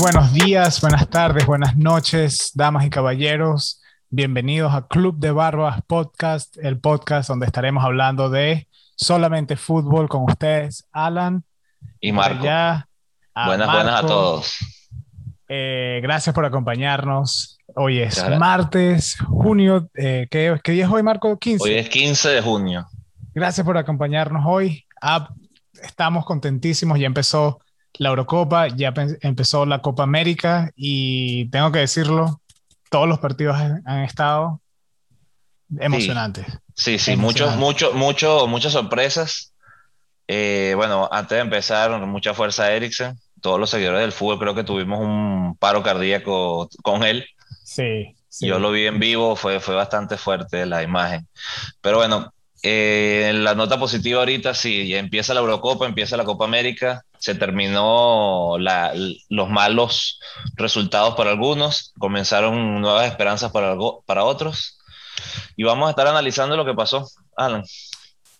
buenos días, buenas tardes, buenas noches, damas y caballeros. Bienvenidos a Club de Barbas Podcast, el podcast donde estaremos hablando de solamente fútbol con ustedes, Alan. Y Marco. buenas, buenas a todos. Eh, gracias por acompañarnos. Hoy es martes, junio. Eh, ¿qué, día es hoy, Marco? 15. Hoy es 15 de junio. Gracias por acompañarnos hoy. Ah, estamos contentísimos. Ya empezó la Eurocopa, ya empezó la Copa América y tengo que decirlo, todos los partidos han, estado emocionantes. Sí, sí, muchos, mucho, mucho, muchas sorpresas. Eh, bueno, antes de empezar, mucha fuerza a Eriksen. Todos los seguidores del fútbol creo que tuvimos un paro cardíaco con él. Sí, Yo lo vi en vivo, fue, fue bastante fuerte la imagen. Pero bueno, eh, la nota positiva ahorita, sí, empieza la Eurocopa, empieza la Copa América, se terminó los malos resultados para algunos, comenzaron nuevas esperanzas para, para otros. Y vamos a estar analizando lo que pasó, Alan.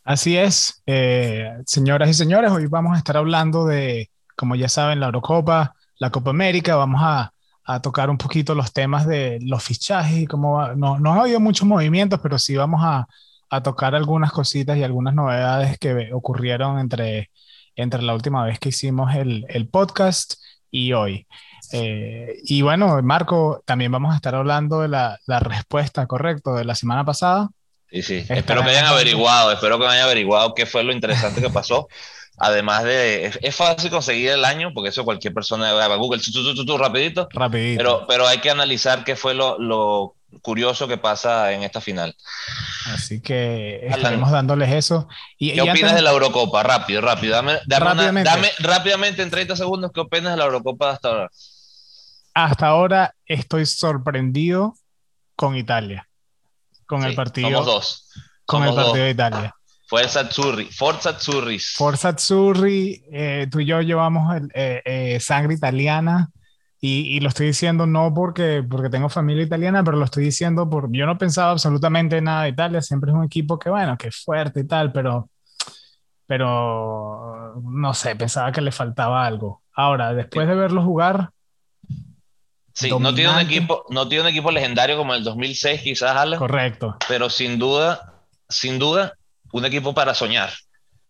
Así es, eh, señoras y señores, hoy vamos a estar hablando de, como ya saben, la Eurocopa, la Copa América, vamos a a tocar un poquito los temas de los fichajes y cómo no, no ha habido muchos movimientos, pero sí vamos a, a, tocar algunas cositas y algunas novedades que ocurrieron entre, entre la última vez que hicimos el, el podcast y hoy. Eh, y bueno, Marco, también vamos a estar hablando de la, la respuesta, correcto, de la semana pasada. Sí, sí. Espero que hayan averiguado, espero que hayan averiguado qué fue lo interesante que pasó. Además de, es, fácil conseguir el año, porque eso cualquier persona va a Google, tu, rapidito, rapidito. Pero, pero hay que analizar qué fue lo, lo curioso que pasa en esta final. Así que estaremos dándoles eso. Y, ¿Qué opinas de la Eurocopa? Rápido, rápido. Dame, rápidamente. dame rápidamente en 30 segundos, ¿qué opinas de la Eurocopa hasta ahora? Hasta ahora estoy sorprendido con Italia. Con el partido. Somos dos. Con el partido de Italia. Forza Azzurri, Forza Azzurris. Forza Azzurri, eh, tú y yo llevamos eh, eh, sangre italiana y, y, lo estoy diciendo no porque, porque tengo familia italiana, pero lo estoy diciendo porque yo no pensaba absolutamente nada de Italia, siempre es un equipo que bueno, que es fuerte y tal, pero, pero no sé, pensaba que le faltaba algo. Ahora, después de verlo jugar... Sí, no tiene, un equipo, no tiene un equipo legendario como el 2006 quizás, Alan. Correcto. Pero sin duda, sin duda, un equipo para soñar.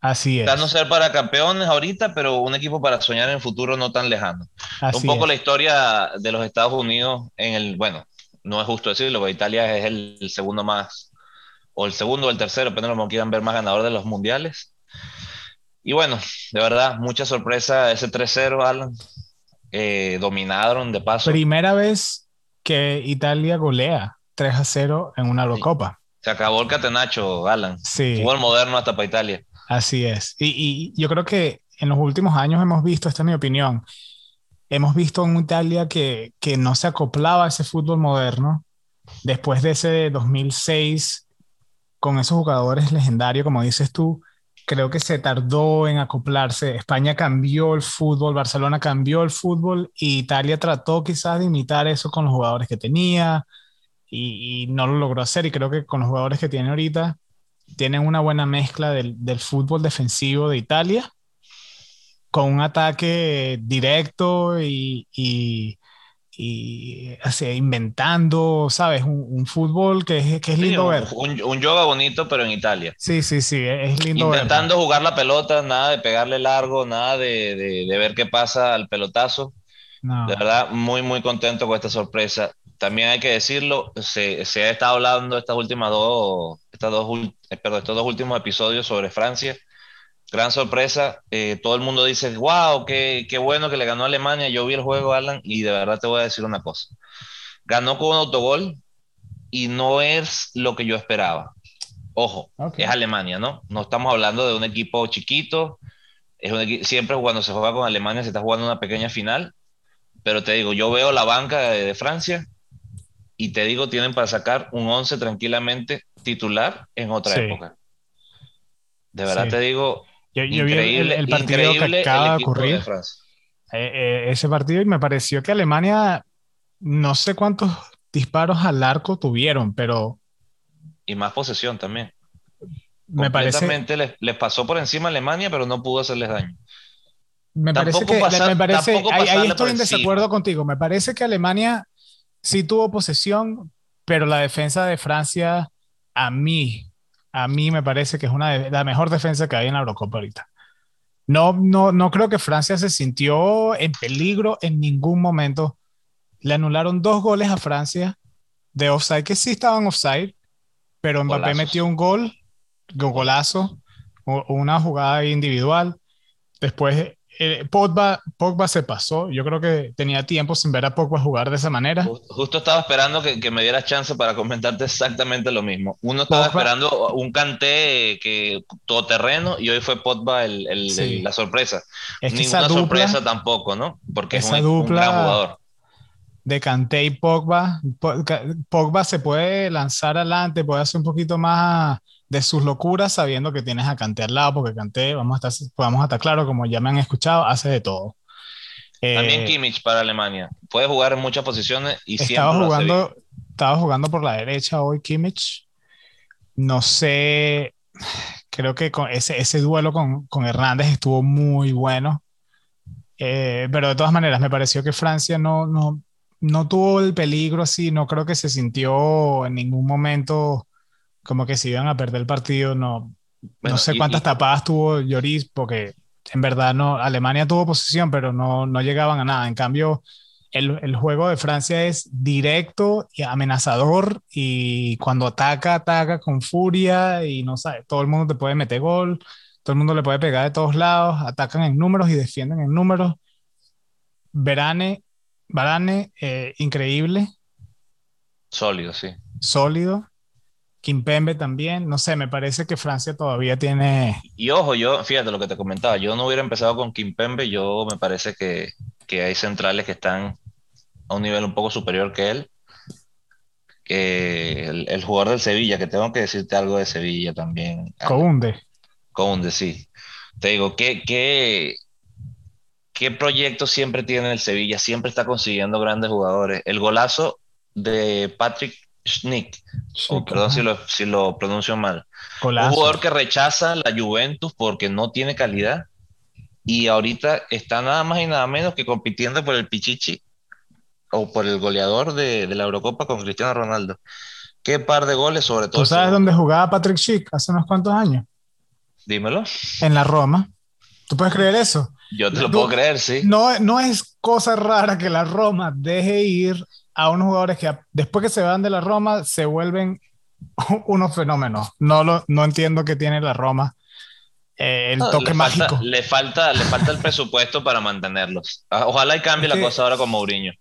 Así es. no ser para campeones ahorita, pero un equipo para soñar en el futuro no tan lejano. un poco la historia de los Estados Unidos en el, bueno, no es justo decirlo, porque Italia es el, segundo más, o el segundo o el tercero, depende de lo que quieran ver más ganador de los mundiales. Y bueno, de verdad, mucha sorpresa ese 3-0, Alan. Eh, dominaron de paso. Primera vez que Italia golea 3 0 en una Eurocopa. Se acabó el catenacho, Alan. Sí. el moderno hasta para Italia. Así es. Y, yo creo que en los últimos años hemos visto, esta es mi opinión, hemos visto en Italia que, que no se acoplaba a ese fútbol moderno. Después de ese 2006, con esos jugadores legendarios, como dices tú, creo que se tardó en acoplarse. España cambió el fútbol, Barcelona cambió el fútbol y Italia trató quizás de imitar eso con los jugadores que tenía, y, no lo logró hacer. Y creo que con los jugadores que tiene ahorita, tienen una buena mezcla del, del fútbol defensivo de Italia con un ataque directo y, y, y así, inventando, ¿sabes? Un, fútbol que es, que es lindo ver. Un, un, yoga bonito, pero en Italia. Sí, sí, sí, es lindo Intentando jugar la pelota, nada de pegarle largo, nada de, de, de ver qué pasa al pelotazo. De verdad, muy, muy contento con esta sorpresa también hay que decirlo, se, se, ha estado hablando estas últimas dos, estas dos, eh, perdón, estos dos últimos episodios sobre Francia. Gran sorpresa, eh, todo el mundo dice, wow, qué, qué, bueno que le ganó a Alemania. Yo vi el juego, Alan, y de verdad te voy a decir una cosa. Ganó con un autogol y no es lo que yo esperaba. Ojo, es Alemania, ¿no? No estamos hablando de un equipo chiquito. Es un siempre cuando se juega con Alemania se está jugando una pequeña final. Pero te digo, yo veo la banca de, de Francia y te digo, tienen para sacar un 11 tranquilamente titular en otra época. De verdad te digo, yo, vi el, partido que acaba de ocurrir. Eh, eh, ese partido y me pareció que Alemania, no sé cuántos disparos al arco tuvieron, pero... Y más posesión también. Me parece... Les, les pasó por encima a Alemania, pero no pudo hacerles daño. Me parece que, me parece, ahí, estoy en desacuerdo contigo. Me parece que Alemania sí tuvo posesión, pero la defensa de Francia, a mí, a mí me parece que es una de, la mejor defensa que hay en la Eurocopa ahorita. No, no, no creo que Francia se sintió en peligro en ningún momento. Le anularon dos goles a Francia de offside, que sí estaban offside, pero Mbappé metió un gol, un golazo, una jugada individual. Después eh, Pogba, Pogba, se pasó. Yo creo que tenía tiempo sin ver a Pogba jugar de esa manera. Justo estaba esperando que, me dieras chance para comentarte exactamente lo mismo. Uno estaba esperando un Kanté que todoterreno y hoy fue Pogba el, la sorpresa. Es Ninguna sorpresa tampoco, ¿no? Porque es un, un, gran jugador. De Kanté y Pogba. Pogba se puede lanzar adelante, puede hacer un poquito más de sus locuras sabiendo que tienes a Kanté al lado, porque Kanté, vamos a estar, vamos a estar claro, como ya me han escuchado, hace de todo. También eh, Kimmich para Alemania. Puede jugar en muchas posiciones y estaba jugando, estaba jugando por la derecha hoy Kimmich. No sé, creo que con ese, ese duelo con, con Hernández estuvo muy bueno. Eh, pero de todas maneras, me pareció que Francia no, no, no tuvo el peligro así, no creo que se sintió en ningún momento como que si iban a perder el partido, no, no sé cuántas tapadas tuvo Lloris, porque en verdad no, Alemania tuvo posición, pero no, no llegaban a nada. En cambio, el, el, juego de Francia es directo y amenazador y cuando ataca, ataca con furia y no sabe, todo el mundo te puede meter gol, todo el mundo le puede pegar de todos lados, atacan en números y defienden en números. Verane, Varane, eh, increíble. Sólido, sí. Sólido. Kimpembe también, no sé, me parece que Francia todavía tiene... Y ojo, yo, fíjate lo que te comentaba, yo no hubiera empezado con Kimpembe, yo me parece que, que hay centrales que están a un nivel un poco superior que él. Que el, jugador del Sevilla, que tengo que decirte algo de Sevilla también. Counde. Counde, sí. Te digo, ¿qué, qué, qué proyecto siempre tiene el Sevilla? Siempre está consiguiendo grandes jugadores. El golazo de Patrick Schnick, perdón si lo, si lo, pronuncio mal. Un jugador que rechaza la Juventus porque no tiene calidad y ahorita está nada más y nada menos que compitiendo por el Pichichi o por el goleador de, la Eurocopa con Cristiano Ronaldo. Qué par de goles, sobre todo. ¿Tú sabes dónde jugaba Patrick Schick hace unos cuantos años? Dímelo. En la Roma. ¿Tú puedes creer eso? Yo te lo puedo creer, sí. No, no es cosa rara que la Roma deje ir a unos jugadores que después que se van de la Roma se vuelven unos fenómenos. No, lo, no entiendo qué tiene la Roma. Eh, el toque mágico. le, falta, le falta el presupuesto para mantenerlos. Ah, ojalá y cambie la cosa ahora con Mourinho.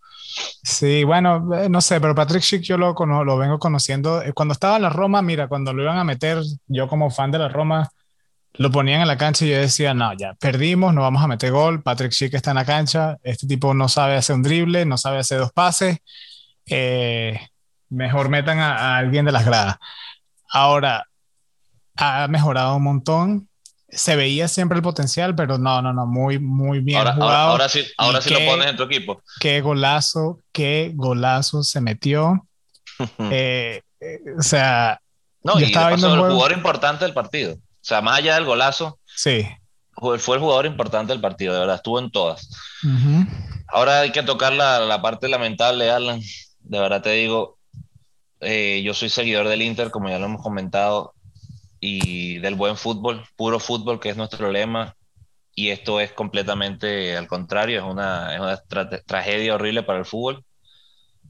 Sí, bueno, eh, no sé, pero Patrick Schick yo lo, lo vengo conociendo. Eh, cuando estaba en la Roma, mira, cuando lo iban a meter, yo como fan de la Roma, lo ponían en la cancha y yo decía, no, ya perdimos, no vamos a meter gol. Patrick Schick está en la cancha, este tipo no sabe hacer un drible, no sabe hacer dos pases eh, mejor metan a, alguien de las gradas. Ahora, ha mejorado un montón. Se veía siempre el potencial, pero no, no, no, muy, muy bien ahora, jugado. Ahora, sí, ahora sí lo pones en tu equipo. Qué golazo, qué golazo se metió. Eh, eh, o sea, no, y estaba viendo el, jugador importante del partido. O sea, más allá del golazo, sí. fue el jugador importante del partido, de verdad, estuvo en todas. Ahora hay que tocar la, la parte lamentable, Alan, de verdad te digo, eh, yo soy seguidor del Inter, como ya lo hemos comentado, y del buen fútbol, puro fútbol, que es nuestro lema. Y esto es completamente al contrario, es una, es una tragedia horrible para el fútbol.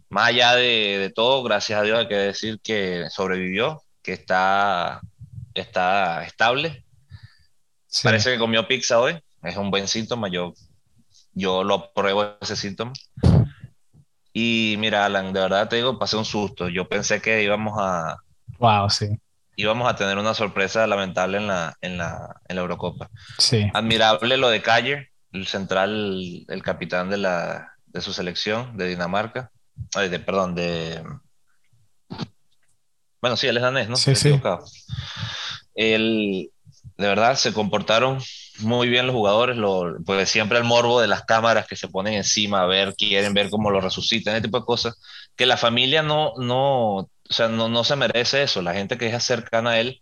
Más allá de, de, todo, gracias a Dios hay que decir que sobrevivió, que está, está estable. Parece que comió pizza hoy, es un buen síntoma, yo, yo lo apruebo ese síntoma. Y mira, Alan, de verdad te digo, pasé un susto. Yo pensé que íbamos a. Wow, sí. Íbamos a tener una sorpresa lamentable en la, en la, en la Eurocopa. Sí. Admirable lo de Calle, el central, el capitán de, la, de su selección de Dinamarca. Ay, de, perdón, de. Bueno, sí, él es danés, ¿no? Sí, sí. Él, de verdad, se comportaron muy bien los jugadores, lo, pues siempre el morbo de las cámaras que se ponen encima a ver, quieren ver cómo lo resucitan, ese tipo de cosas, que la familia no, no, o sea, no, no se merece eso, la gente que es cercana a él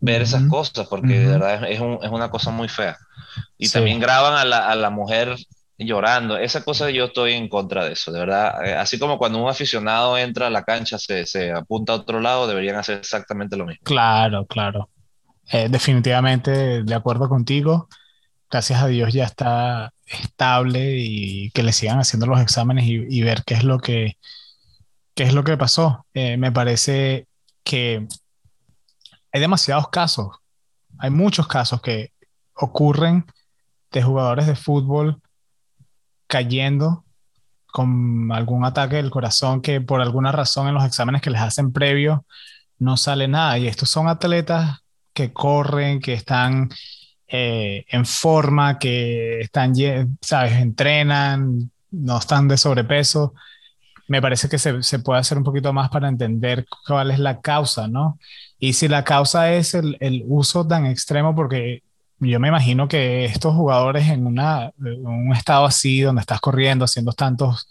ver esas cosas, porque de verdad es, es, una cosa muy fea. Y también graban a la, a la, mujer llorando. Esa cosa yo estoy en contra de eso, de verdad. Eh, así como cuando un aficionado entra a la cancha, se, se apunta a otro lado, deberían hacer exactamente lo mismo. Claro, claro. Eh, definitivamente de acuerdo contigo. Gracias a Dios ya está estable y que le sigan haciendo los exámenes y, ver qué es lo que, qué es lo que pasó. Eh, me parece que hay demasiados casos, hay muchos casos que ocurren de jugadores de fútbol cayendo con algún ataque del corazón que por alguna razón en los exámenes que les hacen previo no sale nada. Y estos son atletas que corren, que están eh, en forma, que están, sabes, entrenan, no están de sobrepeso. Me parece que se, se puede hacer un poquito más para entender cuál es la causa, ¿no? Y si la causa es el, el uso tan extremo, porque yo me imagino que estos jugadores en, una, un estado así, donde estás corriendo, haciendo tantos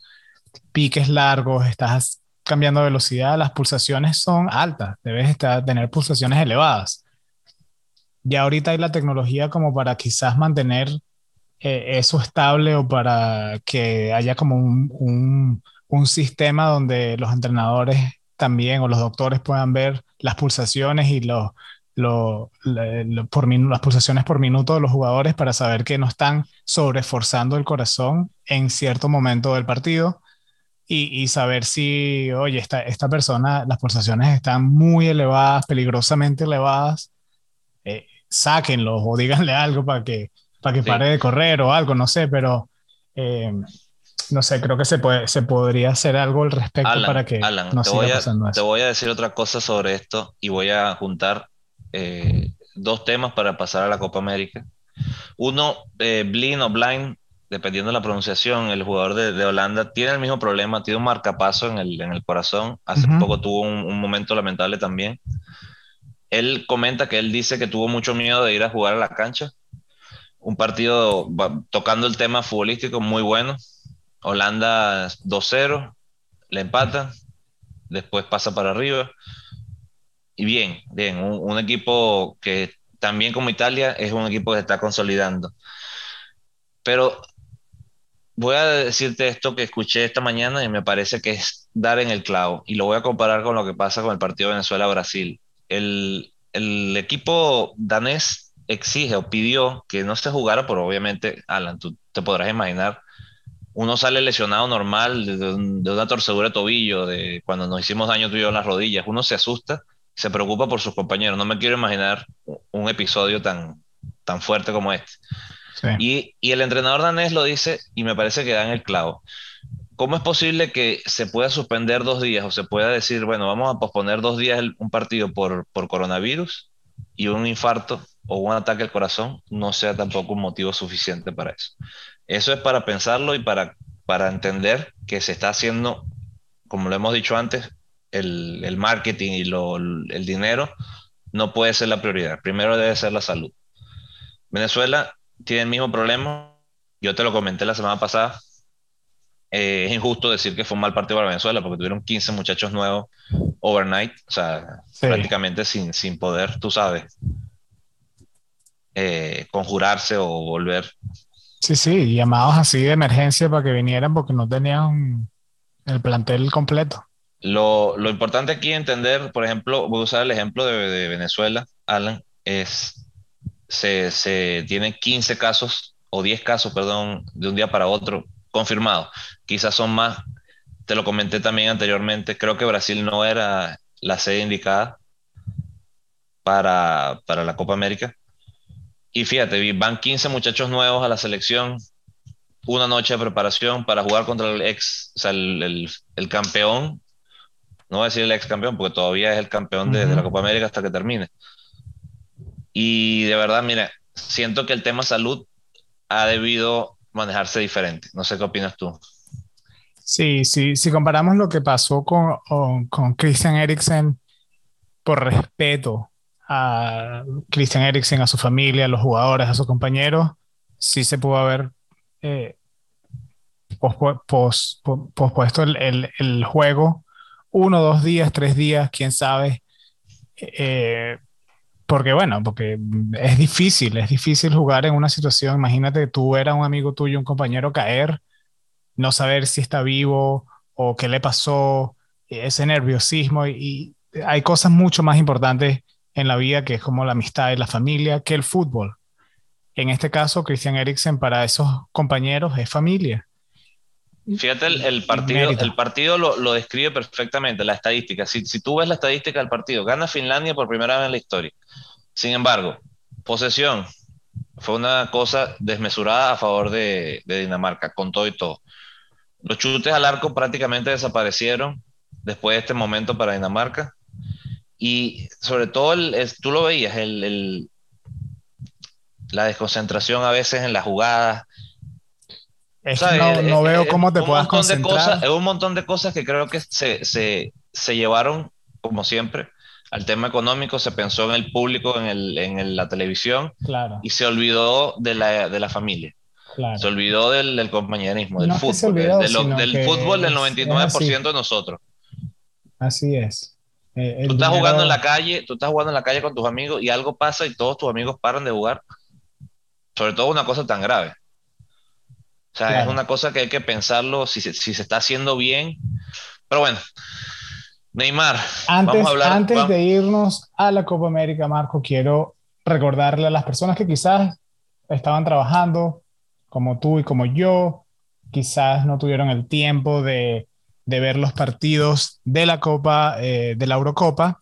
piques largos, estás cambiando velocidad, las pulsaciones son altas, debes estar, tener pulsaciones elevadas. Ya ahorita hay la tecnología como para quizás mantener eh, eso estable o para que haya como un, un, sistema donde los entrenadores también o los doctores puedan ver las pulsaciones y los, por las pulsaciones por minuto de los jugadores para saber que no están sobreforzando el corazón en cierto momento del partido y, saber si, oye, esta, esta persona, las pulsaciones están muy elevadas, peligrosamente elevadas, sáquenlos o díganle algo para que, para que pare de correr o algo, no sé, pero... Eh, no sé, creo que se, puede, se podría hacer algo al respecto para que no te siga voy a, pasando eso. Te voy a decir otra cosa sobre esto y voy a juntar eh, dos temas para pasar a la Copa América. Uno, eh, Blind o Blind, dependiendo de la pronunciación, el jugador de, Holanda tiene el mismo problema, tiene un marcapaso en el, en el corazón. Hace poco tuvo un, un, momento lamentable también. Él comenta que él dice que tuvo mucho miedo de ir a jugar a la cancha. Un partido tocando el tema futbolístico muy bueno, Holanda 2-0, le empata, después pasa para arriba. Y bien, bien, un, equipo que también como Italia es un equipo que está consolidando. Pero voy a decirte esto que escuché esta mañana y me parece que es dar en el clavo. Y lo voy a comparar con lo que pasa con el partido Venezuela-Brasil. El, el equipo danés exige o pidió que no se jugara, pero obviamente, Alan, tú te podrás imaginar uno sale lesionado normal de, una torcedura de tobillo, de cuando nos hicimos daño tú y yo en las rodillas, uno se asusta, se preocupa por sus compañeros. No me quiero imaginar un episodio tan, tan fuerte como este. Y, y, el entrenador danés lo dice y me parece que da en el clavo. ¿Cómo es posible que se pueda suspender dos días o se pueda decir, bueno, vamos a posponer dos días un partido por, por coronavirus y un infarto o un ataque al corazón no sea tampoco un motivo suficiente para eso? Eso es para pensarlo y para, para entender que se está haciendo, como lo hemos dicho antes, el, el marketing y lo, el dinero no puede ser la prioridad. Primero debe ser la salud. Venezuela tiene el mismo problema. Yo te lo comenté la semana pasada. Eh, es injusto decir que fue un mal partido para Venezuela porque tuvieron 15 muchachos nuevos overnight, o sea, prácticamente sin, sin poder, tú sabes, eh, conjurarse o volver Sí, sí, llamados así de emergencia para que vinieran porque no tenían el plantel completo. Lo, lo importante aquí entender, por ejemplo, voy a usar el ejemplo de, Venezuela, Alan, es se, se tienen 15 casos o 10 casos, perdón, de un día para otro confirmados. Quizás son más, te lo comenté también anteriormente, creo que Brasil no era la sede indicada para, para la Copa América y fíjate, van 15 muchachos nuevos a la selección, una noche de preparación para jugar contra el ex, o sea, el, el, campeón, no voy a decir el ex campeón, porque todavía es el campeón de, la Copa América hasta que termine. Y de verdad, mira, siento que el tema salud ha debido manejarse diferente. No sé qué opinas tú. Sí, sí, si comparamos lo que pasó con, con Christian Eriksen, por respeto a Christian Eriksen, a su familia, a los jugadores, a sus compañeros, sí se pudo haber eh, pospuesto el, el, juego uno, dos días, tres días, quién sabe. Eh, porque bueno, porque es difícil, es difícil jugar en una situación, imagínate tú eras un amigo tuyo, un compañero caer, no saber si está vivo o qué le pasó, ese nerviosismo y, hay cosas mucho más importantes en la vida que es como la amistad y la familia que el fútbol. En este caso, Christian Eriksen para esos compañeros es familia. Fíjate, el, partido, el partido lo, describe perfectamente, la estadística. Si, si tú ves la estadística del partido, gana Finlandia por primera vez en la historia. Sin embargo, posesión fue una cosa desmesurada a favor de, Dinamarca, con todo y todo. Los chutes al arco prácticamente desaparecieron después de este momento para Dinamarca. Y sobre todo, tú lo veías, el, la desconcentración a veces en las jugadas. No, veo cómo te puedas concentrar. es un montón de cosas que creo que se, se llevaron, como siempre, al tema económico, se pensó en el público, en, el, en la televisión, claro. y se olvidó de la, de la familia. Claro. Se olvidó del, del compañerismo, del fútbol, del fútbol del 99% de nosotros. Así es. Eh, tú estás jugando en la calle, tú estás jugando en la calle con tus amigos y algo pasa y todos tus amigos paran de jugar. Sobre todo una cosa tan grave. O sea, es una cosa que hay que pensarlo si si se está haciendo bien. Pero bueno, Neymar. Antes, vamos a hablar, antes de irnos a la Copa América, Marco, quiero recordarle a las personas que quizás estaban trabajando, como tú y como yo, quizás no tuvieron el tiempo de, de ver los partidos de la Copa, eh, de la Eurocopa.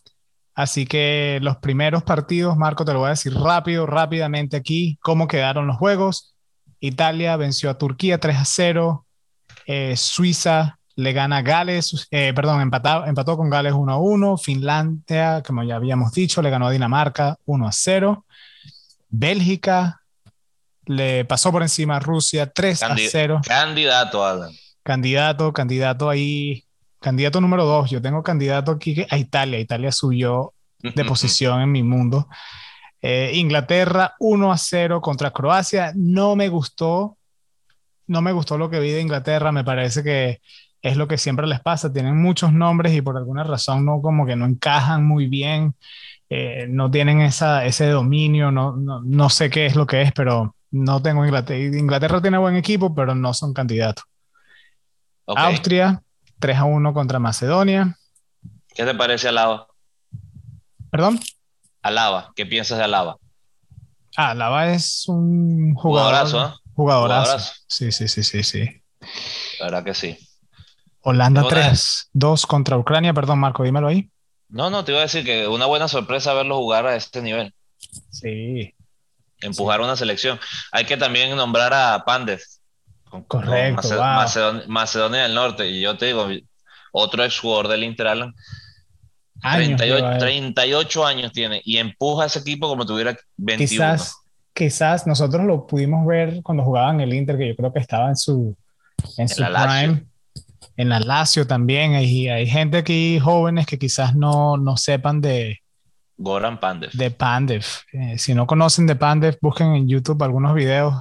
Así que los primeros partidos, Marco, te lo voy a decir rápido, rápidamente aquí, cómo quedaron los juegos. Italia venció a Turquía 3 a 0, eh, Suiza le gana Gales, eh, perdón, empató, empató con Gales 1 a 1. Finlandia, como ya habíamos dicho, le ganó a Dinamarca 1 a 0. Bélgica le pasó por encima a Rusia 3 a 0. Candidato, Alan. Candidato, candidato ahí. Candidato número 2. Yo tengo candidato aquí a Italia. Italia subió de posición en mi mundo. Eh, Inglaterra 1 a 0 contra Croacia. No me gustó. No me gustó lo que vi de Inglaterra. Me parece que es lo que siempre les pasa, tienen muchos nombres y por alguna razón no como que no encajan muy bien, eh, no tienen esa, ese dominio, no, no, no, sé qué es lo que es, pero no tengo Inglaterra. Inglaterra tiene buen equipo, pero no son candidatos. Austria, 3 a 1 contra Macedonia. ¿Qué te parece Alaba? ¿Perdón? Alaba, ¿qué piensas de Alaba? Ah, Alaba es un jugador, jugadorazo, ¿eh? jugadorazo. Sí, sí, sí, sí, sí. La verdad que sí. Holanda 3, 2 contra Ucrania, perdón Marco, dímelo ahí. No, no, te iba a decir que una buena sorpresa verlo jugar a este nivel. Sí. Empujar una selección. Hay que también nombrar a Pandev. Correcto. Macedonia, del Norte. Y yo te digo, otro ex jugador del Inter Alan. 38, 38, años tiene y empuja a ese equipo como tuviera 21. Quizás, quizás nosotros lo pudimos ver cuando jugaban el Inter, que yo creo que estaba en su, en, su prime en la Lazio también hay, hay gente aquí, jóvenes, que quizás no, no sepan de... Goran Pandev. De Pandev. Eh, si no conocen de Pandev, busquen en YouTube algunos videos.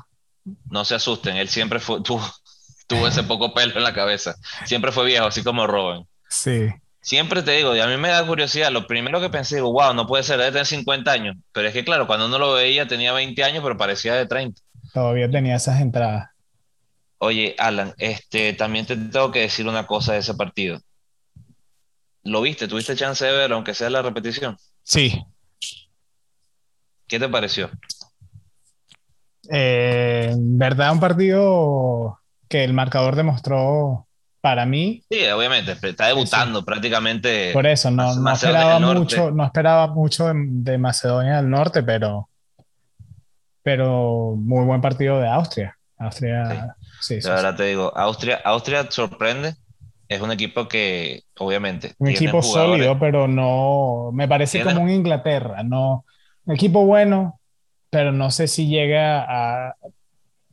No se asusten, él siempre fue, tuvo, ese poco pelo en la cabeza. Siempre fue viejo, así como Robin. Sí. Siempre te digo, y a mí me da curiosidad, lo primero que pensé, digo, wow, no puede ser, debe tener 50 años. Pero es que claro, cuando uno lo veía tenía 20 años, pero parecía de 30. Todavía tenía esas entradas. Oye, Alan, este, también te tengo que decir una cosa de ese partido. ¿Lo viste? ¿Tuviste chance de ver, aunque sea la repetición? Sí. ¿Qué te pareció? Eh, en verdad, un partido que el marcador demostró para mí. Sí, obviamente, está debutando prácticamente. Por eso, no, no esperaba mucho, no esperaba mucho de, Macedonia del Norte, pero, pero muy buen partido de Austria. Austria Sí, la te digo, Austria, Austria sorprende. Es un equipo que, obviamente. Un equipo sólido, pero no. Me parece como un Inglaterra. No, un equipo bueno, pero no sé si llega a,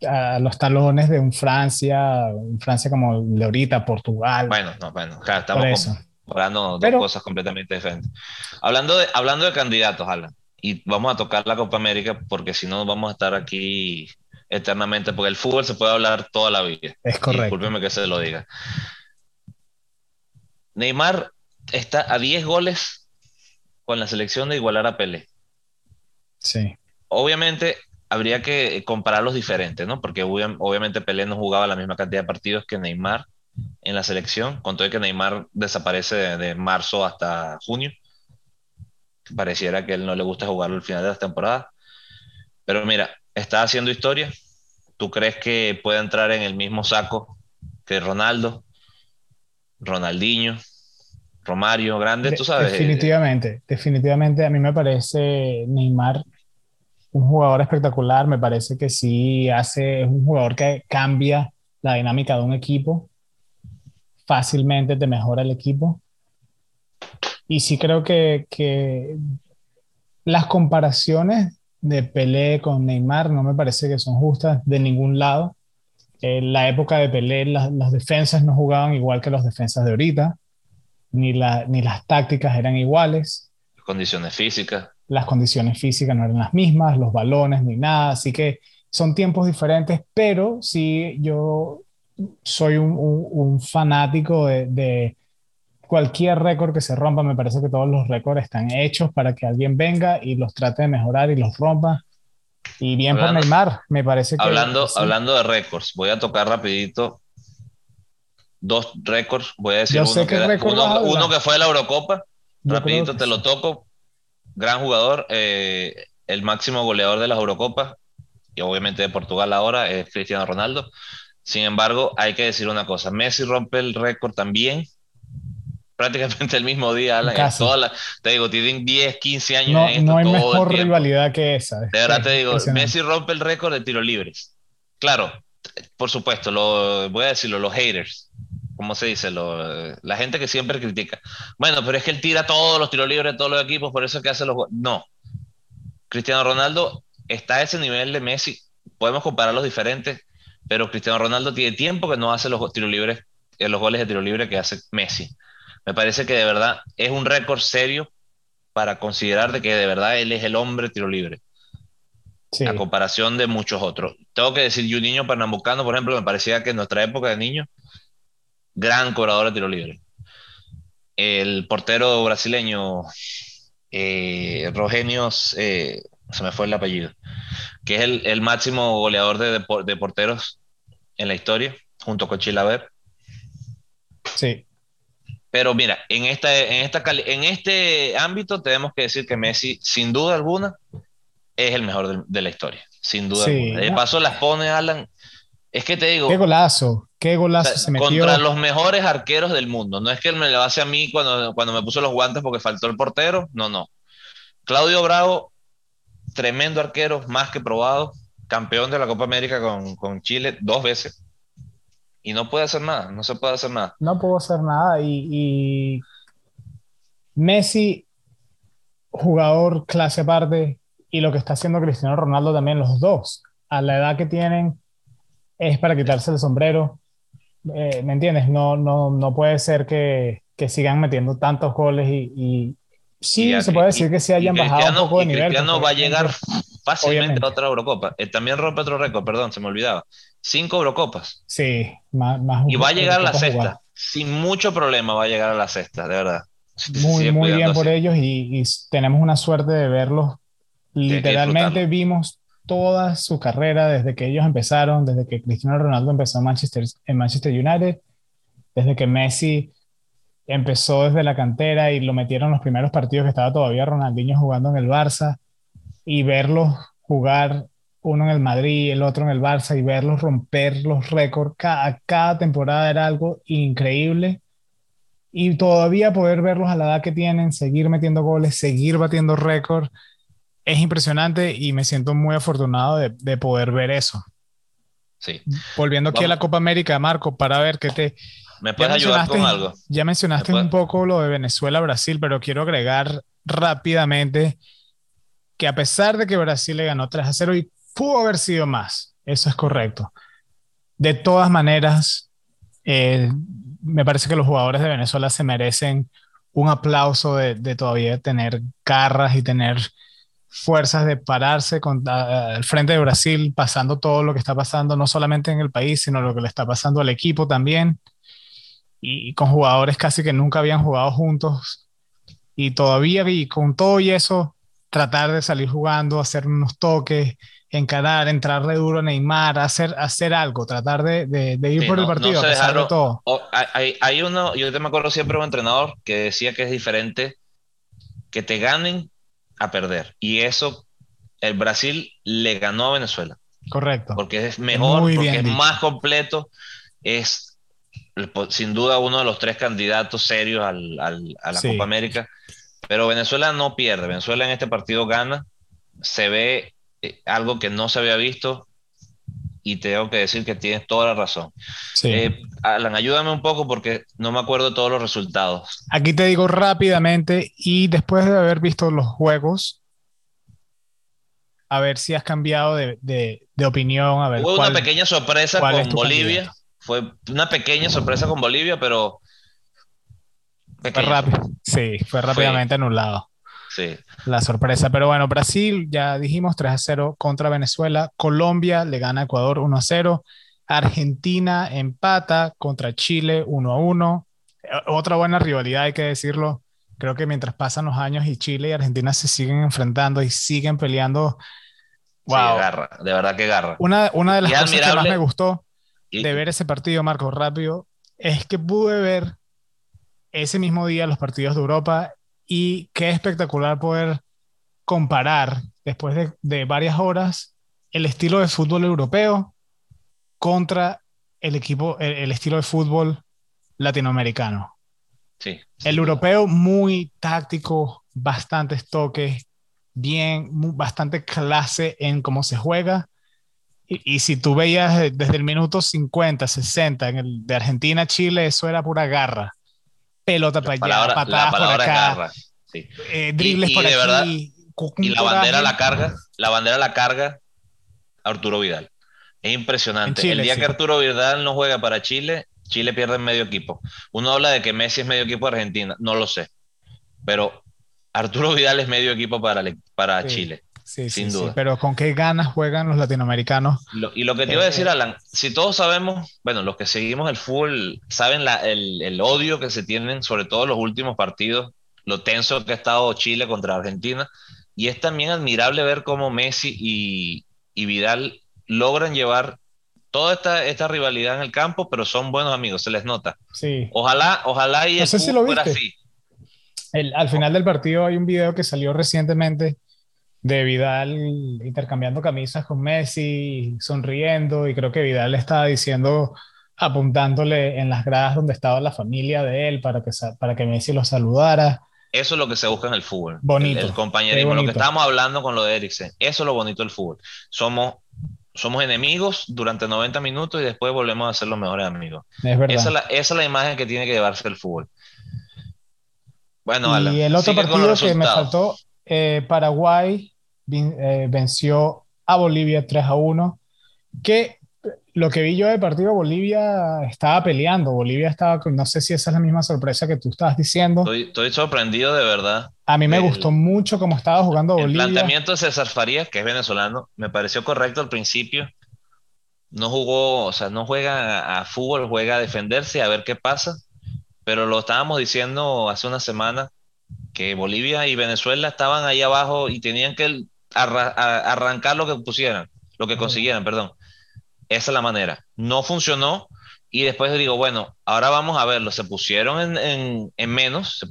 a los talones de un Francia, un Francia como de ahorita, Portugal. Bueno, no, bueno, claro, estamos hablando de dos cosas completamente diferentes. Hablando de, hablando de candidatos, Alan, y vamos a tocar la Copa América porque si no vamos a estar aquí eternamente, porque el fútbol se puede hablar toda la vida. Es correcto. Discúlpeme que se lo diga. Neymar está a 10 goles con la selección de igualar a Pelé. Sí. Obviamente habría que comparar los diferentes, ¿no? Porque obviamente Pelé no jugaba la misma cantidad de partidos que Neymar en la selección, con todo que Neymar desaparece de, marzo hasta junio. Pareciera que él no le gusta jugar al final de la temporada. Pero mira, está haciendo historia. ¿Tú crees que puede entrar en el mismo saco que Ronaldo, Ronaldinho, Romario, Grande? Tú sabes. Definitivamente, definitivamente a mí me parece Neymar un jugador espectacular. Me parece que sí hace, es un jugador que cambia la dinámica de un equipo fácilmente te mejora el equipo. Y sí creo que, que las comparaciones de Pelé con Neymar no me parece que son justas de ningún lado. En la época de Pelé las defensas no jugaban igual que los defensas de ahorita, ni, la, ni las tácticas eran iguales. Condiciones físicas. Las condiciones físicas no eran las mismas, los balones ni nada, así que son tiempos diferentes, pero sí yo soy un, fanático de, cualquier récord que se rompa. Me parece que todos los récords están hechos para que alguien venga y los trate de mejorar y los rompa. Y bien por Neymar, me parece que... Hablando, hablando de récords, voy a tocar rapidito dos récords. Voy a decir uno, que, uno, que fue la Eurocopa. rapidito te lo toco. Gran jugador, eh, el máximo goleador de las Eurocopas y obviamente de Portugal ahora es Cristiano Ronaldo. Sin embargo, hay que decir una cosa, Messi rompe el récord también, prácticamente el mismo día, Alan, te digo, tienen 10, 15 años no, en esto, No hay mejor rivalidad que esa. De verdad te digo, Messi rompe el récord de tiro libres. Claro, por supuesto, lo, voy a decirlo, los haters, ¿cómo se dice? Lo, la gente que siempre critica. Bueno, pero es que él tira todos los tiros libres de todos los equipos, por eso es que hace los... No. Cristiano Ronaldo está a ese nivel de Messi. Podemos comparar los diferentes, pero Cristiano Ronaldo tiene tiempo que no hace los tiros libres, eh, los goles de tiro libre que hace Messi. Me parece que de verdad es un récord serio para considerar de que de verdad él es el hombre tiro libre. A comparación de muchos otros. Tengo que decir, Juninho Pernambucano, por ejemplo, me parecía que en nuestra época de niño, gran cobrador de tiro libre. El portero brasileño, eh, Rogenios, eh, se me fue el apellido, que es el, máximo goleador de, de porteros en la historia, junto con Chilaver. Sí. Pero mira, en, esta, en, esta, en este ámbito tenemos que decir que Messi, sin duda alguna, es el mejor de, la historia. Sin duda alguna. De paso las pone Alan. Es que te digo. Qué golazo, qué golazo se metió. Contra los mejores arqueros del mundo. No es que él me lo hace a mí cuando, cuando me puso los guantes porque faltó el portero. No, no. Claudio Bravo, tremendo arquero, más que probado campeón de la Copa América con, Chile dos veces. Y no puede hacer nada, no se puede hacer nada. No puedo hacer nada. Y, Messi, jugador clase aparte, y lo que está haciendo Cristiano Ronaldo también, los dos, a la edad que tienen, es para quitarse el sombrero. Eh, ¿Me entiendes? No, no, no puede ser que, sigan metiendo tantos goles y, sí, se puede decir que se hayan bajado un poco de nivel. Cristiano va a llegar fácilmente otra Eurocopa. Eh, también rompe otro récord, perdón, se me olvidaba. Cinco Eurocopas. Sí, más, Y va a llegar a la sexta. Sin mucho problema va a llegar a la sexta, de verdad. muy, muy bien por ellos y, tenemos una suerte de verlos. Literalmente vimos toda su carrera desde que ellos empezaron, desde que Cristiano Ronaldo empezó en Manchester, United, desde que Messi empezó desde la cantera y lo metieron los primeros partidos que estaba todavía Ronaldinho jugando en el Barça y verlos jugar uno en el Madrid, el otro en el Barça y verlos romper los récords cada, cada temporada era algo increíble. Y todavía poder verlos a la edad que tienen, seguir metiendo goles, seguir batiendo récords, es impresionante y me siento muy afortunado de, de poder ver eso. Sí. Volviendo aquí a la Copa América, Marco, para ver qué te... ¿Me puedes ayudar con algo? Ya mencionaste un poco lo de Venezuela-Brasil, pero quiero agregar rápidamente que a pesar de que Brasil le ganó 3 a 0 y pudo haber sido más, eso es correcto. De todas maneras, eh, me parece que los jugadores de Venezuela se merecen un aplauso de, todavía tener garras y tener fuerzas de pararse al frente de Brasil, pasando todo lo que está pasando, no solamente en el país, sino lo que le está pasando al equipo también, y, con jugadores casi que nunca habían jugado juntos, y todavía, y con todo y eso, tratar de salir jugando, hacer unos toques, encarar, entrar de duro a Neymar, hacer, hacer algo, tratar de, de, ir por el partido, no todo. hay, hay, uno, yo te me acuerdo siempre un entrenador que decía que es diferente que te ganen a perder. Y eso, el Brasil le ganó a Venezuela. Correcto. Porque es mejor, porque es más completo, es sin duda uno de los tres candidatos serios al, al, a la Copa América. Pero Venezuela no pierde, Venezuela en este partido gana, se ve eh, algo que no se había visto y tengo que decir que tienes toda la razón. Eh, Alan, ayúdame un poco porque no me acuerdo todos los resultados. Aquí te digo rápidamente y después de haber visto los juegos, a ver si has cambiado de, de, opinión. A ver, Hubo una pequeña sorpresa con Bolivia. Fue una pequeña sorpresa con Bolivia, pero... Fue rápido. Sí, fue rápidamente anulado. Sí. La sorpresa. Pero bueno, Brasil, ya dijimos 3 a 0 contra Venezuela. Colombia le gana a Ecuador 1 a 0. Argentina empata contra Chile 1 a 1. Eh, otra buena rivalidad, hay que decirlo. Creo que mientras pasan los años y Chile y Argentina se siguen enfrentando y siguen peleando. Wow. garra, de verdad que garra. Una, una de las cosas que más me gustó de ver ese partido, Marco, rápido, es que pude ver ese mismo día los partidos de Europa y qué espectacular poder comparar después de, varias horas el estilo de fútbol europeo contra el equipo, el, estilo de fútbol latinoamericano. Sí, El europeo muy táctico, bastantes toques, bien, bastante clase en cómo se juega. Y, si tú veías desde el minuto 50, 60 en el de Argentina, Chile, eso era pura garra pelota para allá, patadas por acá, eh, dribles por aquí. y la bandera la carga, la bandera la carga Arturo Vidal. Es impresionante. el día que Arturo Vidal no juega para Chile, Chile pierde en medio equipo. Uno habla de que Messi es medio equipo de Argentina, no lo sé. Pero Arturo Vidal es medio equipo para, para Chile. Sí, sin duda. pero con qué ganas juegan los latinoamericanos. y lo que te iba a decir, eh, Alan, si todos sabemos, bueno, los que seguimos el fútbol, saben el, el, odio que se tienen, sobre todo los últimos partidos, lo tenso que ha estado Chile contra Argentina, y es también admirable ver cómo Messi y, y Vidal logran llevar toda esta, esta, rivalidad en el campo, pero son buenos amigos, se les nota. Sí. Ojalá, ojalá y no sé si lo así. El, al final del partido hay un video que salió recientemente de Vidal intercambiando camisas con Messi, sonriendo, y creo que Vidal le estaba diciendo, apuntándole en las gradas donde estaba la familia de él para que, para que Messi lo saludara. Eso es lo que se busca en el fútbol. Bonito. El, compañerismo, lo que estábamos hablando con lo de Eriksen. Eso es lo bonito del fútbol. Somos, somos enemigos durante 90 minutos y después volvemos a ser los mejores amigos. Es verdad. Esa es la, esa es la imagen que tiene que llevarse el fútbol. Bueno, y el otro partido que me faltó, eh, Paraguay eh, venció a Bolivia 3 a 1, que lo que vi yo del partido, Bolivia estaba peleando, Bolivia estaba, no sé si esa es la misma sorpresa que tú estabas diciendo. Estoy, sorprendido de verdad. A mí me gustó mucho cómo estaba jugando Bolivia. El planteamiento de César Farías, que es venezolano, me pareció correcto al principio. No jugó, o sea, no juega a, fútbol, juega a defenderse, a ver qué pasa. Pero lo estábamos diciendo hace una semana, que Bolivia y Venezuela estaban ahí abajo y tenían que arrancar lo que pusieran, lo que consiguieran, perdón. Esa es la manera. No funcionó y después digo, bueno, ahora vamos a verlo. Se pusieron en, menos,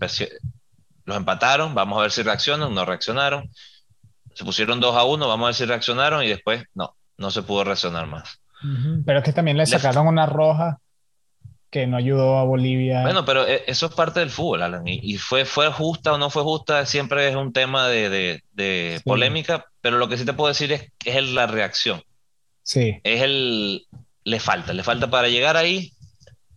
los empataron, vamos a ver si reaccionan, no reaccionaron. Se pusieron 2 a 1, vamos a ver si reaccionaron y después no, no se pudo reaccionar más. Pero es que también le sacaron una roja que no ayudó a Bolivia. Bueno, pero e, eso es parte del fútbol, Alan. Y, fue, fue justa o no fue justa, siempre es un tema de, polémica, pero lo que sí te puedo decir es, es la reacción. Sí. Es el... Le falta, le falta para llegar ahí,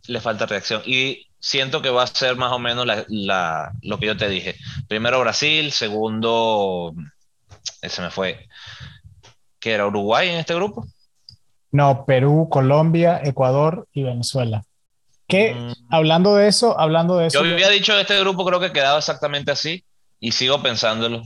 le falta reacción. Y siento que va a ser más o menos la, lo que yo te dije. Primero Brasil, segundo, ese me fue, ¿qué era Uruguay en este grupo? No, Perú, Colombia, Ecuador y Venezuela. Que mm. hablando de eso, hablando de eso. Yo había dicho este grupo, creo que quedaba exactamente así y sigo pensándolo.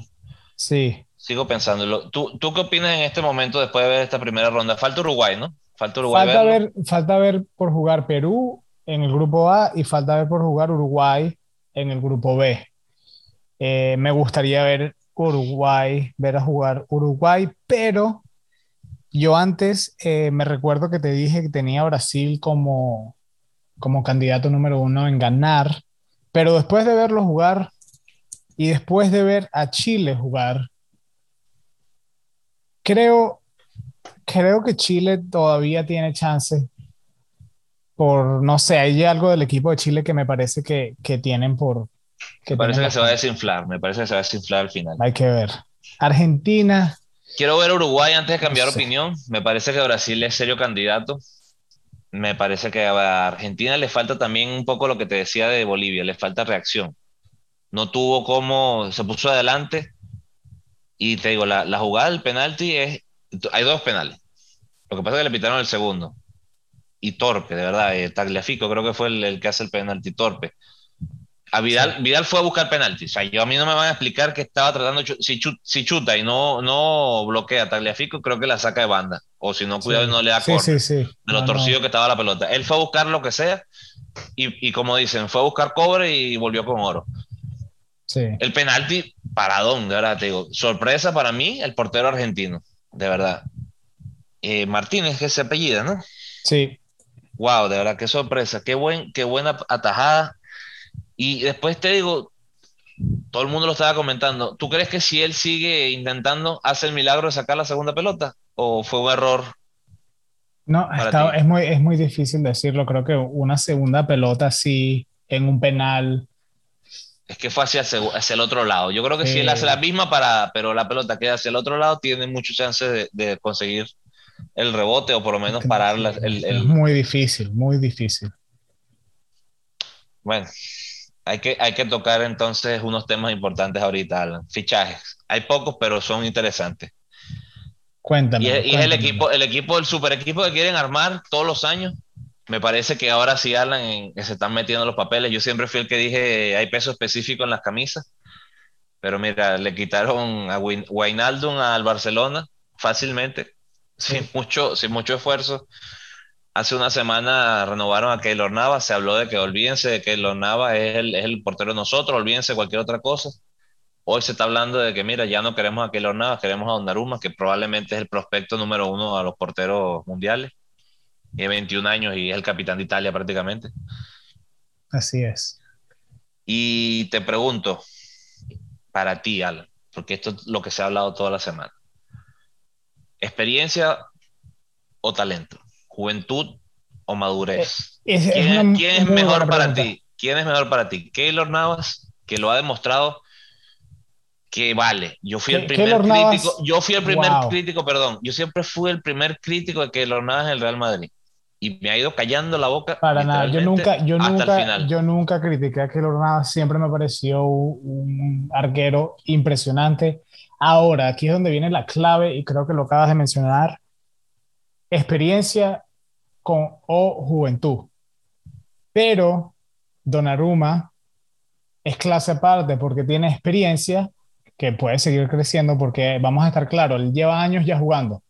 Sí. Sigo pensándolo. ¿Tú, ¿Tú qué opinas en este momento después de ver esta primera ronda? Falta Uruguay, ¿no? Falta Uruguay. Falta ver, falta ver por jugar Perú en el grupo A y falta ver por jugar Uruguay en el grupo B. Eh, me gustaría ver Uruguay, ver a jugar Uruguay, pero yo antes eh, me recuerdo que te dije que tenía Brasil como, como candidato número uno en ganar, pero después de verlo jugar y después de ver a Chile jugar, creo, creo que Chile todavía tiene chance por, no sé, hay algo del equipo de Chile que me parece que, que tienen por... Que me parece que se va a desinflar, me parece que se va a desinflar al final. Hay que ver. Argentina. Quiero ver Uruguay antes de cambiar opinión. Me parece que Brasil es serio candidato. Me parece que a Argentina le falta también un poco lo que te decía de Bolivia, le falta reacción. No tuvo como, se puso adelante. Y te digo, la, jugada del penalti es, hay dos penales. Lo que pasa es que le pitaron el segundo y torpe, de verdad. Eh, Tagliafico creo que fue el, que hace el penalti torpe. A Vidal, Vidal fue a buscar penalti. O sea, yo a mí no me van a explicar que estaba tratando, si, si chuta y no, no bloquea a Tagliafico, creo que la saca de banda. O si no, cuidado y no le da sí, sí, de lo torcido que estaba la pelota. Él fue a buscar lo que sea y, y, como dicen, fue a buscar cobre y volvió con oro. El penalti, paradón, de verdad te digo. Sorpresa para mí, el portero argentino, de verdad. Eh, Martínez, que es apellida, ¿no? Sí. Wow, de verdad, qué sorpresa, qué, buen, qué buena atajada. Y después te digo, todo el mundo lo estaba comentando, ¿tú crees que si él sigue intentando, hace el milagro de sacar la segunda pelota? ¿O fue un error? No, es, muy, es muy difícil decirlo. Creo que una segunda pelota así en un penal. Es que fue hacia, hacia el otro lado. Yo creo que si él hace la misma parada, pero la pelota queda hacia el otro lado, tiene muchas chances de, de conseguir el rebote o por lo menos parar el, Es muy difícil, muy difícil. Bueno, hay que, hay que tocar entonces unos temas importantes ahorita, Alan. Fichajes. Hay pocos, pero son interesantes. Cuéntame. Y, es el equipo, el equipo, el super equipo que quieren armar todos los años. Me parece que ahora sí, Alan, se están metiendo los papeles. Yo siempre fui el que dije hay peso específico en las camisas. Pero mira, le quitaron a Wijnaldum al Barcelona fácilmente sin mucho, sin mucho esfuerzo. Hace una semana renovaron a Keylor Nava, se habló de que olvídense de que Keylor Nava es el, es el portero de nosotros, olvídense de cualquier otra cosa. Hoy se está hablando de que, mira, ya no queremos a Keylor Nava, queremos a Donnarumma, que probablemente es el prospecto número uno a los porteros mundiales. Tiene 21 años y es el capitán de Italia prácticamente. Así es. Y te pregunto, para ti, Alan, porque esto es lo que se ha hablado toda la semana experiencia o talento, juventud o madurez. Eh, ¿Quién, es, mejor para ti? ¿Quién es mejor para ti? Keylor Navas, que lo ha demostrado que vale. Yo fui el primer crítico, yo fui el primer crítico, perdón, yo siempre fui el primer crítico de Keylor Navas en el Real Madrid. Y me ha ido callando la boca. Para nada, yo nunca, yo nunca, yo nunca critiqué a Keylor Navas, siempre me pareció un arquero impresionante Ahora, aquí es donde viene la clave y creo que lo acabas de mencionar. Experiencia con o juventud. Pero Donnarumma es clase aparte porque tiene experiencia que puede seguir creciendo porque vamos a estar claros, él lleva años ya jugando.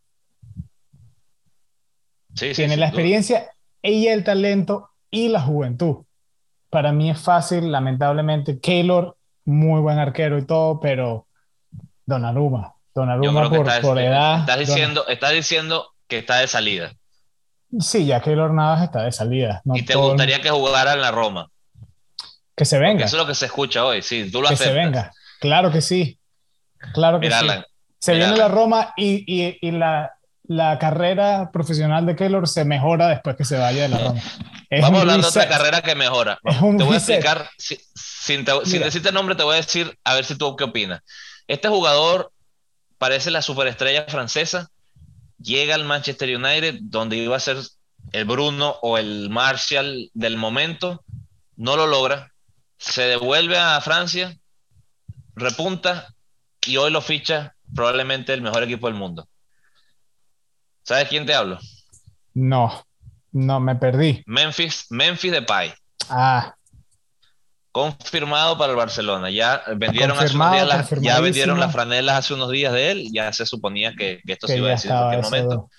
tiene la experiencia y el talento y la juventud. Para mí es fácil, lamentablemente, Keylor, muy buen arquero y todo, pero Donnarumma. Donnarumma por, por edad. Estás diciendo, diciendo que está de salida. Sí, ya que Navas está de salida. ¿Y te gustaría que jugara en la Roma? Que se venga. eso es lo que se escucha hoy, sí, tú lo Que se venga, claro que sí. Claro que sí. Se viene la Roma y, y, la, la, carrera profesional de Keylor se mejora después que se vaya de la Roma. Vamos hablando de otra carrera que mejora. te voy a explicar, sin, sin, sin decirte el nombre, te voy a decir, a ver si tú qué opinas. Este jugador parece la superestrella francesa, llega al Manchester United, donde iba a ser el Bruno o el Martial del momento, no lo logra, se devuelve a Francia, repunta y hoy lo ficha probablemente el mejor equipo del mundo. ¿Sabes quién te hablo? No, no, me perdí. Memphis, Memphis Depay. Ah, Confirmado para el Barcelona. Ya vendieron, hace unos días las, ya vendieron las franelas hace unos días de él. Ya se suponía que, esto se iba a decir en cualquier momento.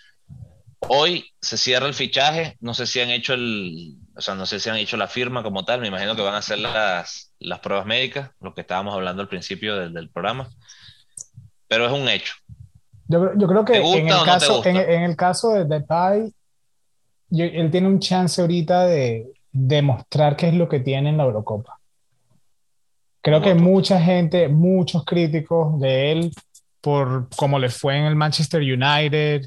Hoy se cierra el fichaje. No sé si han hecho el, o sea, no sé si han hecho la firma como tal. Me imagino que van a hacer las, las pruebas médicas, lo que estábamos hablando al principio del, del programa. pero es un hecho. Yo, yo creo que en el, caso, en, el caso de Depay, él tiene un chance ahorita de demostrar qué es lo que tiene en la Eurocopa. Creo que mucha gente, muchos críticos de él, por cómo le fue en el Manchester United,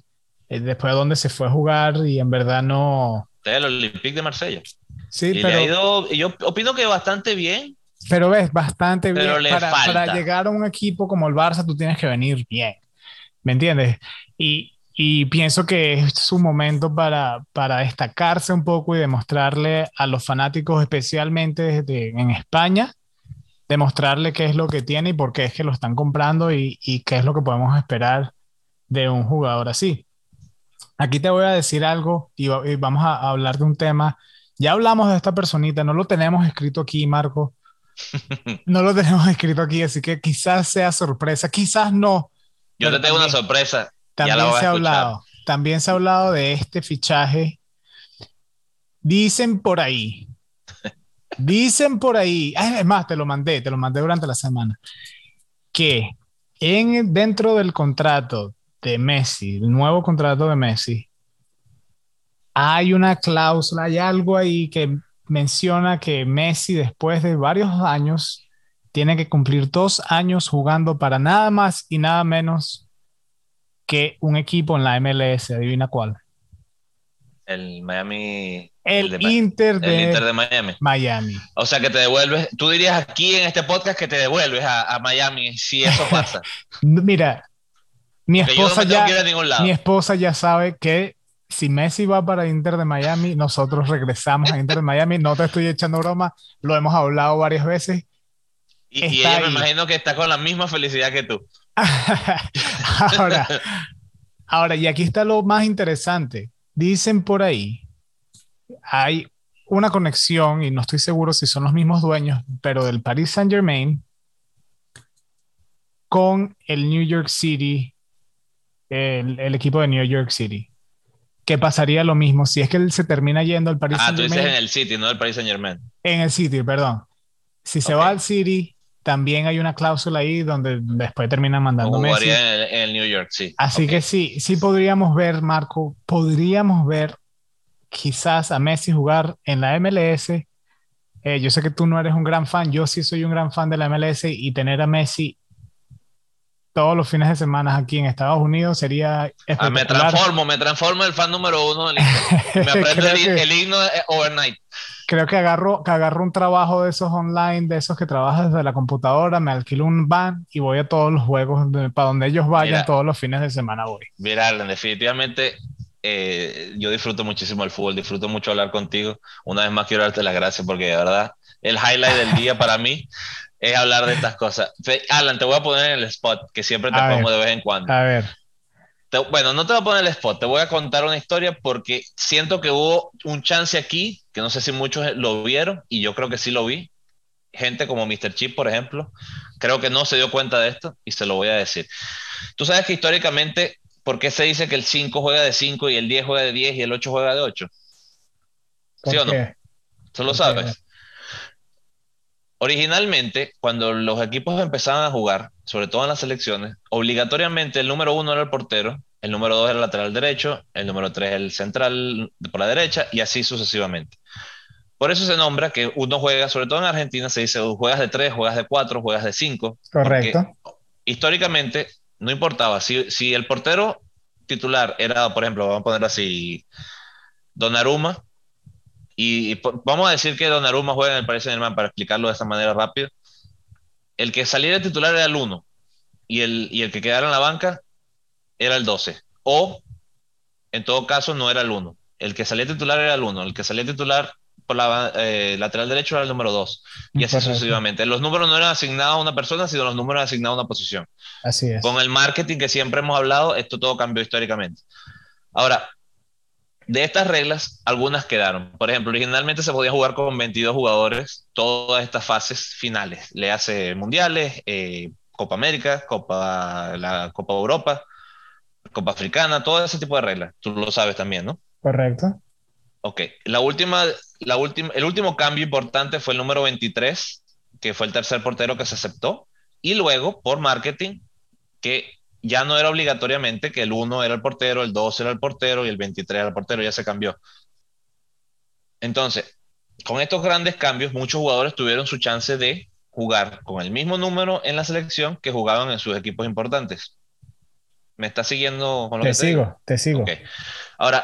eh, después de donde se fue a jugar y en verdad no... El Olympique de Marsella. Sí, pero... ha ido, yo opino que bastante bien. Pero ves, bastante bien. Para, para, llegar a un equipo como el Barça, tú tienes que venir bien. ¿Me entiendes? Y, y pienso que es su momento para, para destacarse un poco y demostrarle a los fanáticos, especialmente en España, demostrarle qué es lo que tiene y por qué es que lo están comprando y, y qué es lo que podemos esperar de un jugador así. Aquí te voy a decir algo y, vamos a, hablar de un tema. Ya hablamos de esta personita, no lo tenemos escrito aquí, Marco. No lo tenemos escrito aquí, así que quizás sea sorpresa, quizás no. Yo te tengo una sorpresa. También se ha hablado, también se ha hablado de este fichaje. Dicen por ahí, dicen por ahí, es más, te lo mandé, te lo mandé durante la semana, que en, dentro del contrato de Messi, el nuevo contrato de Messi, hay una cláusula, hay algo ahí que menciona que Messi después de varios años tiene que cumplir dos años jugando para nada más y nada menos que un equipo en la MLS. Adivina cuál. El Miami. El, Inter, de, Inter de Miami. Miami. O sea que te devuelves. Tú dirías aquí en este podcast que te devuelves a, a Miami si eso pasa. Mira, mi esposa, ya, mi esposa ya sabe que si Messi va para Inter de Miami, nosotros regresamos a Inter de Miami. No te estoy echando broma, lo hemos hablado varias veces. Y, ella me imagino que está con la misma felicidad que tú. ahora, ahora, y aquí está lo más interesante. Dicen por ahí, hay una conexión, y no estoy seguro si son los mismos dueños, pero del Paris Saint Germain con el New York City el, equipo de New York City. Que pasaría lo mismo si es que él se termina yendo al Paris Saint Germain. Ah, tú dices en el City, no el Paris Saint Germain. En el City, perdón. Si se va al City, también hay una cláusula ahí donde después termina mandando Messi. En el, en el New York, sí. Así que sí, sí podríamos ver, Marco, podríamos ver quizás a Messi jugar en la MLS. Eh, yo sé que tú no eres un gran fan, yo sí soy un gran fan de la MLS y tener a Messi todos los fines de semana aquí en Estados Unidos sería ah, me transformo, me transformo el fan número uno del Me aprendo el, himno overnight. Creo que agarro, que agarro un trabajo de esos online, de esos que trabajas desde la computadora, me alquilo un van y voy a todos los juegos, para donde ellos vayan todos los fines de semana voy. Mira, definitivamente eh, yo disfruto muchísimo el fútbol, disfruto mucho hablar contigo. Una vez más quiero darte las gracias porque de verdad el highlight del día para mí es hablar de estas cosas. Alan, te voy a poner en el spot, que siempre te pongo de vez en cuando. A ver. bueno, no te voy a poner el spot, te voy a contar una historia porque siento que hubo un chance aquí, que no sé si muchos lo vieron, y yo creo que sí lo vi. Gente como Mr. Chip, por ejemplo, creo que no se dio cuenta de esto y se lo voy a decir. Tú sabes que históricamente, ¿por qué se dice que el 5 juega de 5 y el 10 juega de 10 y el 8 juega de 8? ¿Sí o no? ¿Tú lo sabes? Originalmente, cuando los equipos empezaban a jugar, sobre todo en las selecciones, obligatoriamente el número uno era el portero, el número dos era el lateral derecho, el número tres el central por la derecha y así sucesivamente. Por eso se nombra que uno juega, sobre todo en Argentina, se dice juegas de tres, juegas de cuatro, juegas de cinco. Correcto. Históricamente no importaba. Si, si el portero titular era, por ejemplo, vamos a ponerlo así, Donnarumma, y, vamos a decir que Donnarumma juega en el Paris Saint-Germain para explicarlo de esta manera rápida. El que salía de titular era el 1 y el, y el que quedara en la banca era el 12. O, en todo caso, no era el 1. El que salía titular era el 1. El que salía titular por la eh, lateral derecho era el número 2. Y así sucesivamente. Los números no eran asignados a una persona, sino los números eran asignados a una posición. Así es. Con el marketing que siempre hemos hablado, esto todo cambió históricamente. Ahora, de estas reglas, algunas quedaron. Por ejemplo, originalmente se podía jugar con 22 jugadores todas estas fases finales. Le hace mundiales, eh, Copa América, Copa, la Copa Europa, Copa Africana, todo ese tipo de reglas. Tú lo sabes también, ¿no? Correcto. Ok. La última, la última, el último cambio importante fue el número 23, que fue el tercer portero que se aceptó. Y luego, por marketing, que ya no era obligatoriamente que el 1 era el portero, el 2 era el portero y el 23 era el portero, ya se cambió. Entonces, con estos grandes cambios, muchos jugadores tuvieron su chance de jugar con el mismo número en la selección que jugaban en sus equipos importantes. ¿Me está siguiendo con lo te sigo, te sigo. Ahora,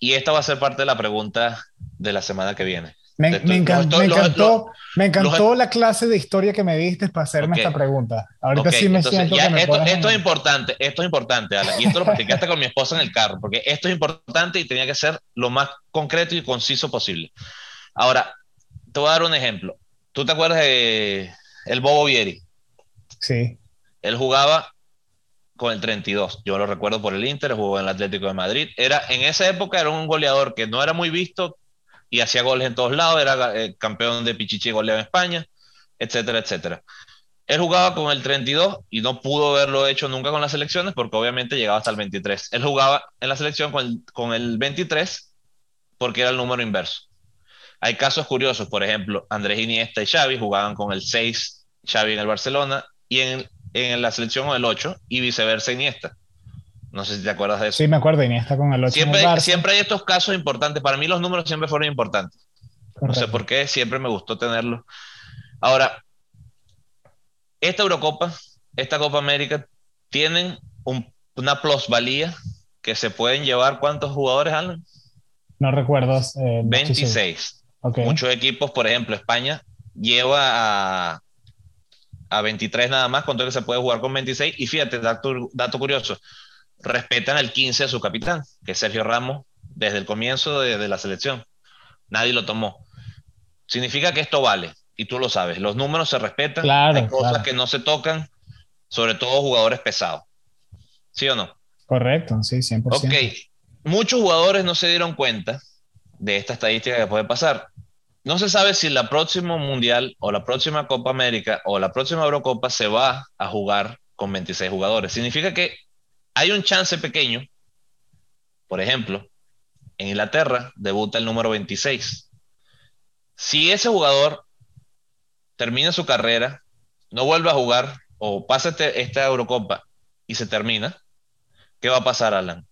y esta va a ser parte de la pregunta de la semana que viene. Me, encantó, me encantó, la clase de historia que me diste para hacerme esta pregunta. Ahorita sí me siento que esto, esto es importante, esto es importante, Alan, y esto lo platicaste con mi esposa en el carro, porque esto es importante y tenía que ser lo más concreto y conciso posible. Ahora, te voy a dar un ejemplo. ¿Tú te acuerdas de el Bobo Vieri? Sí. Él jugaba con el 32. Yo lo recuerdo por el Inter, jugó en el Atlético de Madrid. Era, en esa época era un goleador que no era muy visto, y hacía goles en todos lados, era eh, campeón de Pichichi goleado en España, etcétera, etcétera. Él jugaba con el 32 y no pudo haberlo hecho nunca con las selecciones porque obviamente llegaba hasta el 23. Él jugaba en la selección con el, con el 23 porque era el número inverso. Hay casos curiosos, por ejemplo, Andrés Iniesta y Xavi jugaban con el 6, Xavi en el Barcelona, y en, en la selección con el 8, y viceversa Iniesta. No sé si te acuerdas de eso. Sí, me acuerdo, Iniesta con el 8. Siempre, siempre hay estos casos importantes. Para mí los números siempre fueron importantes. No sé por qué, siempre me gustó tenerlos. Ahora, esta Eurocopa, esta Copa América, tienen una plusvalía que se pueden llevar cuántos jugadores, Alan? No recuerdo. 26. Eh, Muchos equipos, por ejemplo, España lleva a, a 23 nada más, con todo que se puede jugar con 26. Y fíjate, dato, dato curioso, respetan el 15 a su capitán, que es Sergio Ramos, desde el comienzo de, la selección. Nadie lo tomó. Significa que esto vale, y tú lo sabes. Los números se respetan, hay cosas que no se tocan, sobre todo jugadores pesados. ¿Sí o no? Correcto, sí, 100%. Ok, muchos jugadores no se dieron cuenta de esta estadística que puede pasar. No se sabe si la próxima Mundial o la próxima Copa América o la próxima Eurocopa se va a jugar con 26 jugadores. Significa que hay un chance pequeño, por ejemplo, en Inglaterra debuta el número 26. Si ese jugador termina su carrera, no vuelve a jugar o pasa este, esta Eurocopa y se termina, ¿qué va a pasar, Alan?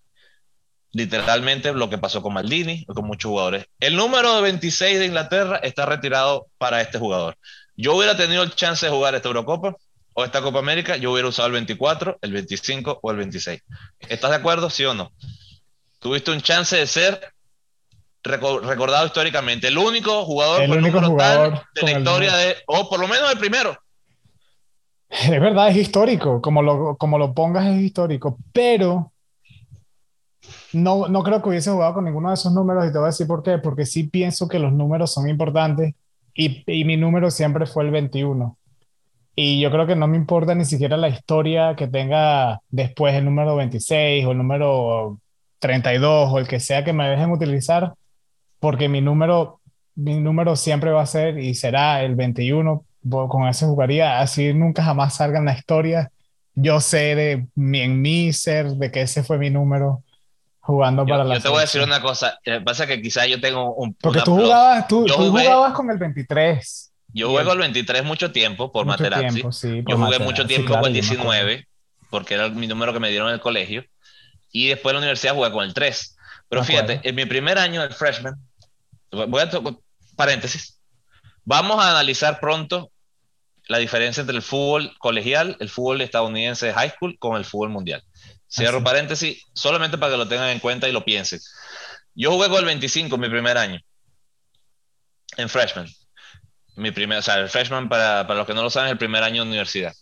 Literalmente lo que pasó con Maldini o con muchos jugadores. El número 26 de Inglaterra está retirado para este jugador. Yo hubiera tenido el chance de jugar esta Eurocopa, o esta Copa América, yo hubiera usado el 24, el 25 o el 26. ¿Estás de acuerdo, sí o no? Tuviste un chance de ser recordado históricamente, el único jugador, el único jugador de la historia de, o por lo menos el primero. Es verdad, es histórico, como lo, como lo pongas es histórico, pero no, no creo que hubiese jugado con ninguno de esos números y te voy a decir por qué, porque sí pienso que los números son importantes y, y mi número siempre fue el 21. Y yo creo que no me importa ni siquiera la historia que tenga después el número 26 o el número 32 o el que sea que me dejen utilizar, porque mi número, mi número siempre va a ser y será el 21. Con ese jugaría, así nunca jamás salga en la historia. Yo sé de en mí ser de que ese fue mi número jugando para la. Yo te voy a decir una cosa. Pasa que quizás yo tengo un. Porque tú jugabas, tú, tú jugabas con el 23. Yo juego el 23 mucho tiempo por Materazzi. yo jugué mucho tiempo con el 19 porque era mi número que me dieron en el colegio. Y después en la universidad jugué con el 3. Pero fíjate, en mi primer año de freshman, voy a paréntesis, vamos a analizar pronto la diferencia entre el fútbol colegial, el fútbol estadounidense de high school con el fútbol mundial. Cierro paréntesis, solamente para que lo tengan en cuenta y lo piensen. Yo jugué con el 25 mi primer año en freshman mi primer, o sea, el freshman, para, para los que no lo saben, es el primer año de universidad.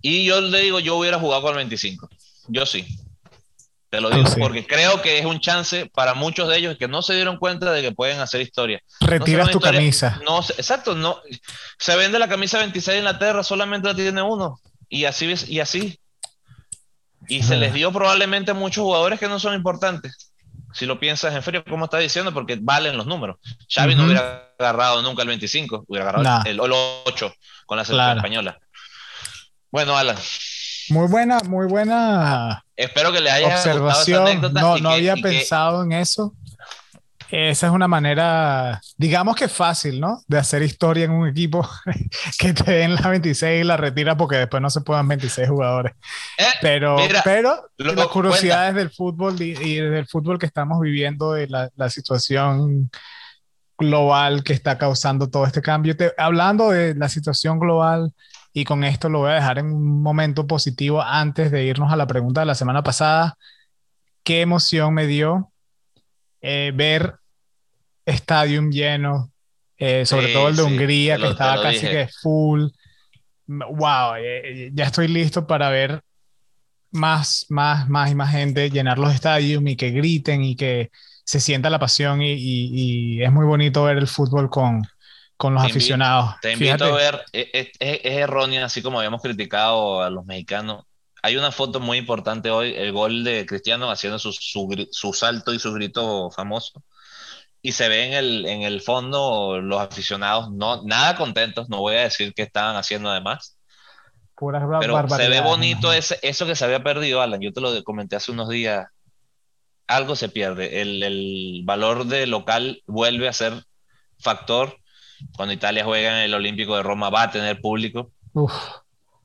Y yo le digo, yo hubiera jugado con el 25. Yo sí. Te lo digo, porque creo que es un chance para muchos de ellos que no se dieron cuenta de que pueden hacer historia. Retiras tu camisa. No, exacto, no. Se vende la camisa 26 en la tierra, solamente la tiene uno. Y así, y así. Y se les dio probablemente a muchos jugadores que no son importantes si lo piensas en frío, como está diciendo, porque valen los números. Xavi no hubiera agarrado nunca el 25, hubiera agarrado el, 8 con la selección española. Bueno, Alan. Muy buena, muy buena. Espero que le haya observación. no, no había pensado en eso. Esa es una manera, digamos que fácil, ¿no? De hacer historia en un equipo que te den la 26 y la retira porque después no se puedan 26 jugadores. Eh, pero, pero las curiosidades del fútbol y, del fútbol que estamos viviendo, de la, la, situación global que está causando todo este cambio. hablando de la situación global, y con esto lo voy a dejar en un momento positivo antes de irnos a la pregunta de la semana pasada. ¿Qué emoción me dio eh, ver Stadium lleno, eh, sobre todo el de Hungría, que estaba casi que full. Wow, eh, ya estoy listo para ver más, más, más y más gente llenar los estadios y que griten y que se sienta la pasión y, y, es muy bonito ver el fútbol con, con los aficionados. te invito a ver, es, es, es, errónea, así como habíamos criticado a los mexicanos. Hay una foto muy importante hoy, el gol de Cristiano haciendo su, su, su salto y su grito famoso y se ve en el, en el fondo los aficionados no, nada contentos, no voy a decir qué estaban haciendo además. pero se ve bonito ese, eso que se había perdido, Alan. Yo te lo comenté hace unos días. Algo se pierde. El, el valor de local vuelve a ser factor. Cuando Italia juega en el Olímpico de Roma va a tener público. Uf,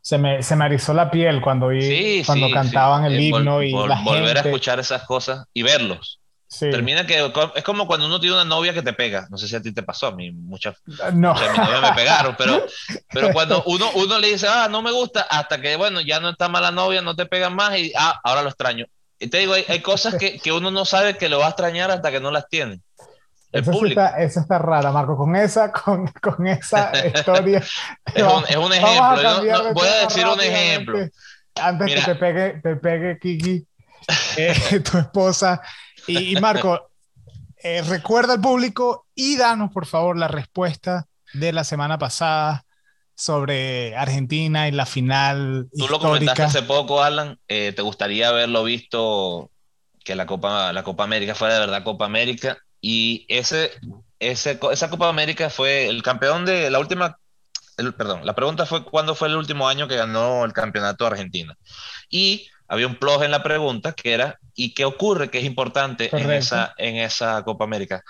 se me, se me erizó la piel cuando vi cuando cantaban el eh, himno y volver a escuchar esas cosas y verlos. Termina que es como cuando uno tiene una novia que te pega. No sé si a ti te pasó, a mí muchas, no. me pegaron, pero, pero cuando uno, uno le dice, ah, no me gusta, hasta que, bueno, ya no está mala novia, no te pegan más y, ah, ahora lo extraño. Y te digo, hay, cosas que, que, uno no sabe que lo va a extrañar hasta que no las tiene. Eso, está, eso está rara, Marco. Con esa, con, con esa historia. es, un, es, un, ejemplo. voy a decir un ejemplo. Antes que te pegue, te pegue Kiki, eh, tu esposa y, Marco, eh, recuerda al público y danos, por favor, la respuesta de la semana pasada sobre Argentina y la final. Tú lo comentaste hace poco, Alan. Eh, ¿Te gustaría haberlo visto que la Copa, la Copa América fuera de verdad Copa América? Y ese, ese, esa Copa América fue el campeón de la última. perdón, la pregunta fue: ¿cuándo fue el último año que ganó el campeonato Argentina? Y había un plus en la pregunta que era, ¿y qué ocurre que es importante en esa, en esa Copa América?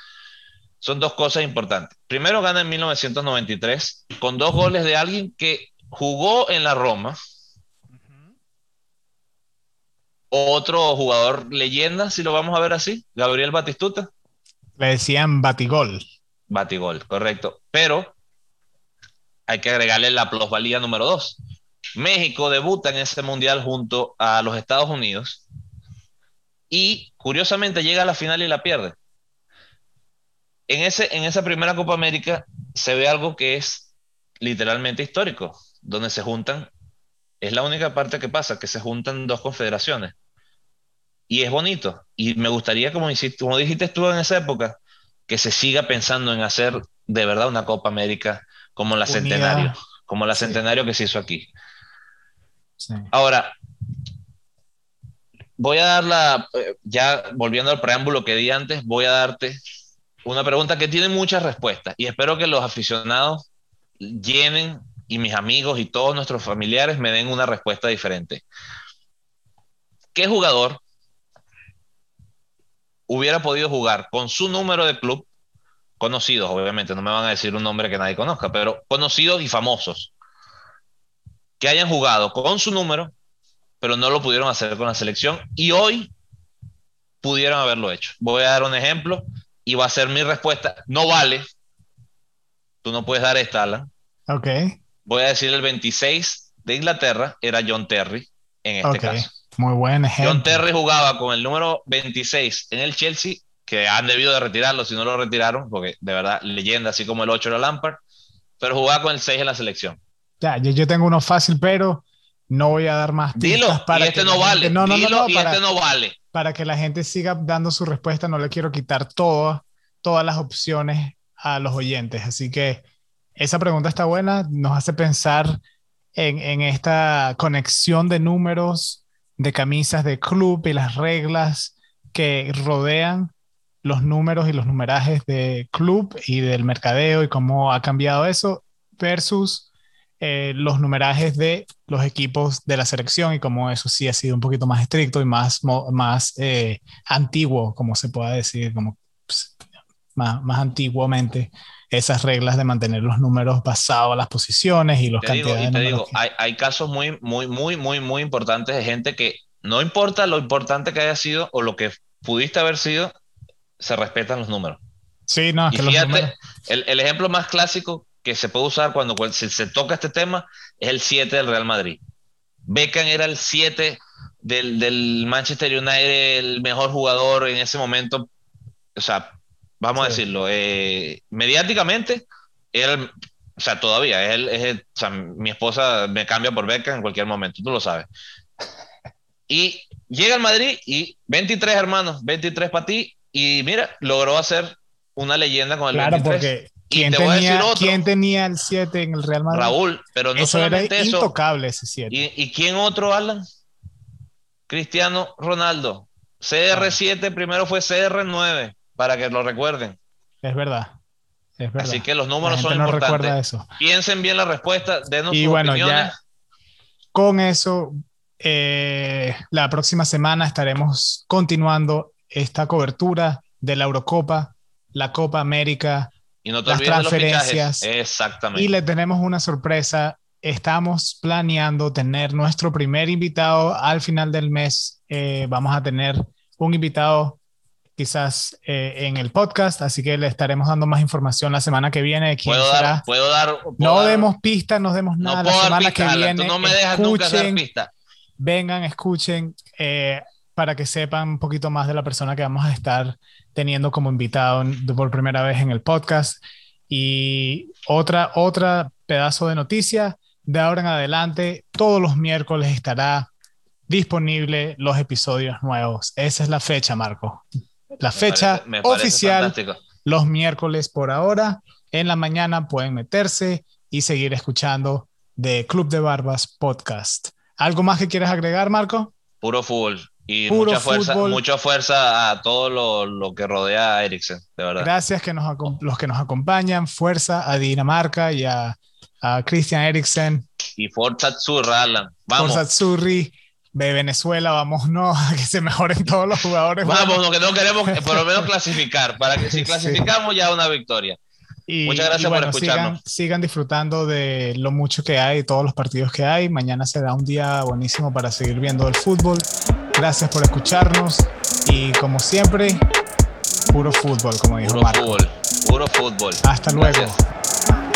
Son dos cosas importantes. Primero gana en 1993 con dos goles de alguien que jugó en la Roma. Otro jugador leyenda, si lo vamos a ver así, Gabriel Batistuta. Le decían Batigol. Batigol, correcto. Pero hay que agregarle la plusvalía número dos México debuta en ese mundial junto a los Estados Unidos y curiosamente llega a la final y la pierde. En, ese, en esa primera Copa América se ve algo que es literalmente histórico, donde se juntan, es la única parte que pasa, que se juntan dos confederaciones. Y es bonito. Y me gustaría, como, como dijiste tú en esa época, que se siga pensando en hacer de verdad una Copa América como la Centenario, como la Centenario que se hizo aquí. Ahora, voy a dar la, eh, ya volviendo al preámbulo que di antes, voy a darte una pregunta que tiene muchas respuestas y espero que los aficionados llenen y mis amigos y todos nuestros familiares me den una respuesta diferente. ¿Qué jugador hubiera podido jugar con su número de club, conocidos, obviamente, no me van a decir un nombre que nadie conozca, pero conocidos y famosos, que hayan jugado con su número, pero no lo pudieron hacer con la selección y hoy pudieron haberlo hecho. Voy a dar un ejemplo y va a ser mi respuesta. No vale. Tú no puedes dar esta, Alan. Ok. Voy a decir el 26 de Inglaterra era John Terry en este caso. Muy buen ejemplo. John Terry jugaba con el número 26 en el Chelsea, que han debido de retirarlo si no lo retiraron, porque de verdad, leyenda, así como el 8 era Lampard, pero jugaba con el 6 en la selección. Ya, yo, tengo uno fácil, pero no voy a dar más Dilo, para y este no vale. no, no, no, y para, este no vale. Para que la gente siga dando su respuesta, no le quiero quitar todas todas las opciones a los oyentes. Así que esa pregunta está buena, nos hace pensar en, en esta conexión de números, de camisas de club y las reglas que rodean los números y los numerajes de club y del mercadeo y cómo ha cambiado eso versus eh, los numerajes de los equipos de la selección y como eso sí ha sido un poquito más estricto y más, más eh, antiguo, como se pueda decir, como pues, más, más antiguamente, esas reglas de mantener los números basados a las posiciones y los te digo, y te digo, hay, hay, casos muy, muy, muy, muy, muy importantes de gente que no importa lo importante que haya sido o lo que pudiste haber sido, se respetan los números. Sí, no, es que fíjate, el, el, ejemplo más clásico que se puede usar cuando se, se toca este tema es el 7 del Real Madrid. Beckham era el 7 del, del, Manchester United, el mejor jugador en ese momento. O sea, vamos a decirlo, eh, mediáticamente, era o sea, todavía, es, el, o sea, mi esposa me cambia por Beckham en cualquier momento, tú lo sabes. Y llega al Madrid y 23 hermanos, 23 para ti, y mira, logró hacer una leyenda con el claro, 23. Porque ¿quién, tenía, ¿quién tenía el 7 en el Real Madrid? Raúl, pero no eso solamente era eso. intocable ese 7. ¿Y, ¿Y, quién otro, Alan? Cristiano Ronaldo. CR7 ah. primero fue CR9, para que lo recuerden. Es verdad. Es verdad. Así que los números son no importantes. Eso. Piensen bien la respuesta, denos y sus bueno, opiniones. Ya con eso, eh, la próxima semana estaremos continuando esta cobertura de la Eurocopa, la Copa América, y no te las transferencias. De los Exactamente. Y le tenemos una sorpresa. Estamos planeando tener nuestro primer invitado al final del mes. Eh, vamos a tener un invitado quizás eh, en el podcast, así que le estaremos dando más información la semana que viene. ¿Quién ¿Puedo, será? Dar, ¿Puedo dar? ¿puedo no dar? demos pistas, no demos nada. No la semana pista, que viene. no me dejas escuchen, nunca dar pista. Vengan, escuchen. Eh, para que sepan un poquito más de la persona que vamos a estar teniendo como invitado por primera vez en el podcast. Y otra, otra pedazo de noticia, de ahora en adelante, todos los miércoles estará disponible los episodios nuevos. Esa es la fecha, Marco. La fecha me parece, me oficial, parece los miércoles por ahora. En la mañana pueden meterse y seguir escuchando de Club de Barbas Podcast. ¿Algo más que quieras agregar, Marco? Puro fútbol. Y Puro mucha fuerza, fútbol. mucha fuerza a todo lo, lo que rodea a Eriksen, de verdad. Gracias que nos, los que nos acompañan. Fuerza a Dinamarca y a, a Christian Eriksen. Y Forza Azzurra, Alan. Vamos. Por Satsuri de Venezuela. Vamos, no, a que se mejoren todos los jugadores. Vamos, lo que no queremos por lo menos clasificar, para que si Sí. clasificamos ya una victoria. Y, Muchas gracias y por bueno, escucharnos. Sigan, sigan disfrutando de lo mucho que hay, todos los partidos que hay. Mañana será un día buenísimo para seguir viendo el fútbol. Gracias por escucharnos y como siempre, puro fútbol, como dijo Puro Marco. fútbol, puro fútbol. Hasta luego. Gracias.